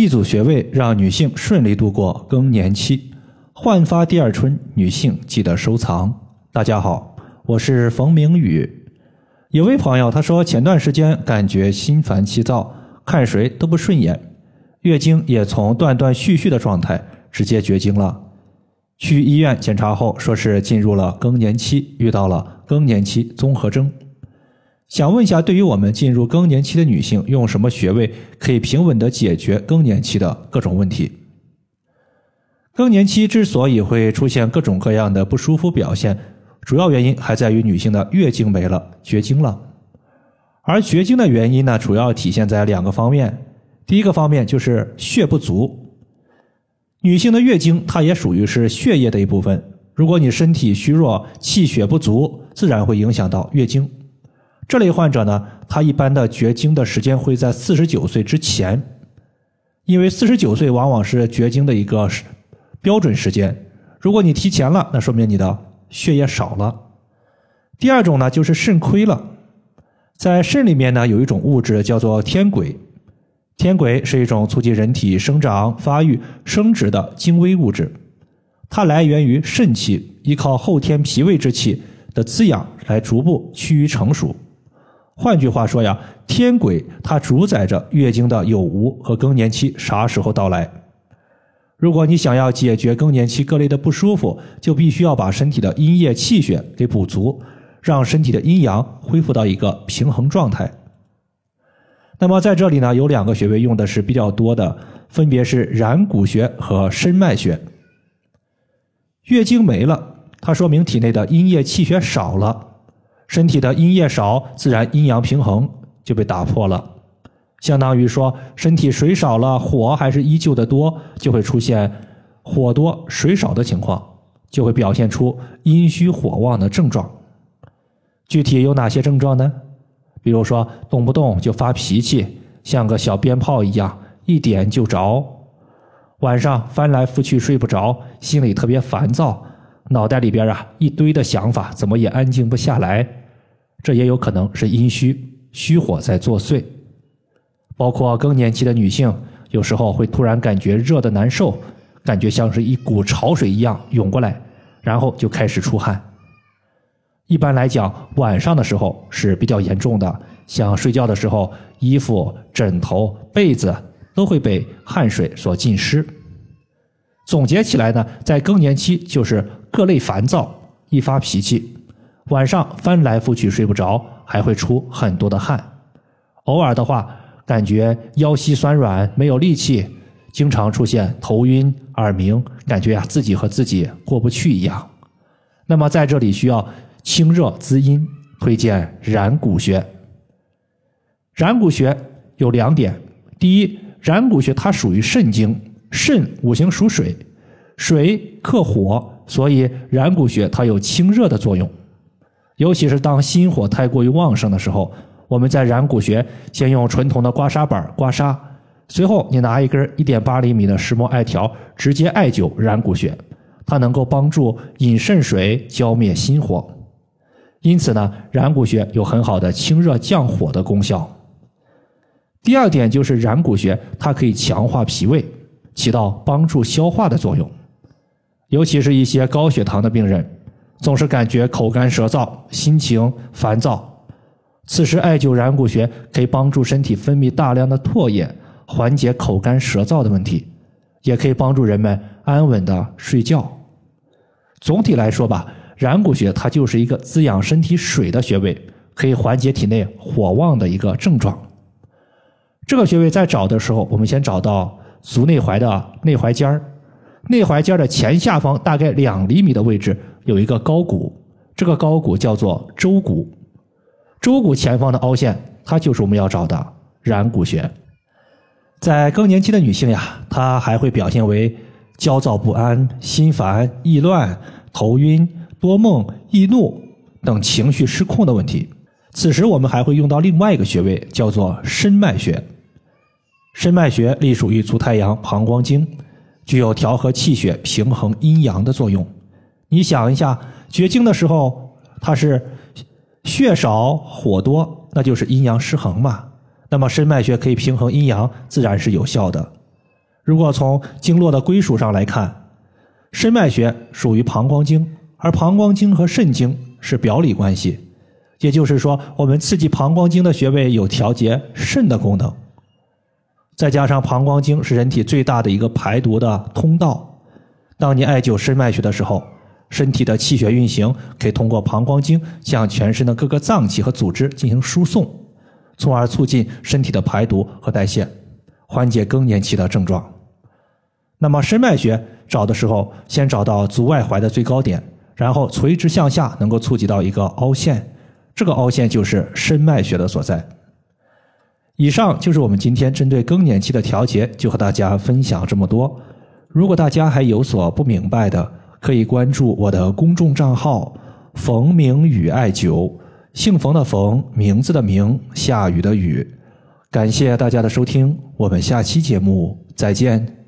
一组穴位让女性顺利度过更年期，焕发第二春。女性记得收藏。大家好，我是冯明宇。有位朋友他说，前段时间感觉心烦气躁，看谁都不顺眼，月经也从断断续续的状态直接绝经了。去医院检查后，说是进入了更年期，遇到了更年期综合征。想问一下，对于我们进入更年期的女性，用什么穴位可以平稳的解决更年期的各种问题？更年期之所以会出现各种各样的不舒服表现，主要原因还在于女性的月经没了，绝经了。而绝经的原因呢，主要体现在两个方面。第一个方面就是血不足，女性的月经它也属于是血液的一部分。如果你身体虚弱，气血不足，自然会影响到月经。这类患者呢，他一般的绝经的时间会在四十九岁之前，因为四十九岁往往是绝经的一个标准时间。如果你提前了，那说明你的血液少了。第二种呢，就是肾亏了，在肾里面呢有一种物质叫做天癸，天癸是一种促进人体生长、发育、生殖的精微物质，它来源于肾气，依靠后天脾胃之气的滋养来逐步趋于成熟。换句话说呀，天癸它主宰着月经的有无和更年期啥时候到来。如果你想要解决更年期各类的不舒服，就必须要把身体的阴液气血给补足，让身体的阴阳恢复到一个平衡状态。那么在这里呢，有两个穴位用的是比较多的，分别是然谷穴和申脉穴。月经没了，它说明体内的阴液气血少了。身体的阴液少，自然阴阳平衡就被打破了，相当于说身体水少了，火还是依旧的多，就会出现火多水少的情况，就会表现出阴虚火旺的症状。具体有哪些症状呢？比如说动不动就发脾气，像个小鞭炮一样，一点就着；晚上翻来覆去睡不着，心里特别烦躁，脑袋里边啊一堆的想法，怎么也安静不下来。这也有可能是阴虚虚火在作祟，包括更年期的女性，有时候会突然感觉热的难受，感觉像是一股潮水一样涌过来，然后就开始出汗。一般来讲，晚上的时候是比较严重的，像睡觉的时候，衣服、枕头、被子都会被汗水所浸湿。总结起来呢，在更年期就是各类烦躁，易发脾气。晚上翻来覆去睡不着，还会出很多的汗。偶尔的话，感觉腰膝酸软，没有力气，经常出现头晕、耳鸣，感觉呀自己和自己过不去一样。那么在这里需要清热滋阴，推荐然谷穴。然谷穴有两点：第一，然谷穴它属于肾经，肾五行属水，水克火，所以然谷穴它有清热的作用。尤其是当心火太过于旺盛的时候，我们在然谷穴先用纯铜的刮痧板刮痧，随后你拿一根一点八厘米的石墨艾条直接艾灸然谷穴，它能够帮助引肾水浇灭心火，因此呢，然谷穴有很好的清热降火的功效。第二点就是然谷穴它可以强化脾胃，起到帮助消化的作用，尤其是一些高血糖的病人。总是感觉口干舌燥、心情烦躁，此时艾灸然谷穴可以帮助身体分泌大量的唾液，缓解口干舌燥的问题，也可以帮助人们安稳的睡觉。总体来说吧，然谷穴它就是一个滋养身体水的穴位，可以缓解体内火旺的一个症状。这个穴位在找的时候，我们先找到足内踝的内踝尖儿，内踝尖的前下方大概两厘米的位置。有一个高骨，这个高骨叫做舟骨，舟骨前方的凹陷，它就是我们要找的然谷穴。在更年期的女性呀，她还会表现为焦躁不安、心烦意乱、头晕、多梦、易怒等情绪失控的问题。此时我们还会用到另外一个穴位，叫做申脉穴。申脉穴隶属于足太阳膀胱经，具有调和气血、平衡阴阳的作用。你想一下，绝经的时候，它是血少火多，那就是阴阳失衡嘛。那么申脉穴可以平衡阴阳，自然是有效的。如果从经络的归属上来看，肾脉穴属于膀胱经，而膀胱经和肾经是表里关系。也就是说，我们刺激膀胱经的穴位有调节肾的功能。再加上膀胱经是人体最大的一个排毒的通道，当你艾灸肾脉穴的时候，身体的气血运行可以通过膀胱经向全身的各个脏器和组织进行输送，从而促进身体的排毒和代谢，缓解更年期的症状。那么肾脉穴找的时候，先找到足外踝的最高点，然后垂直向下，能够触及到一个凹陷，这个凹陷就是肾脉穴的所在。以上就是我们今天针对更年期的调节，就和大家分享这么多。如果大家还有所不明白的，可以关注我的公众账号“冯明宇艾灸”，姓冯的冯，名字的名，下雨的雨。感谢大家的收听，我们下期节目再见。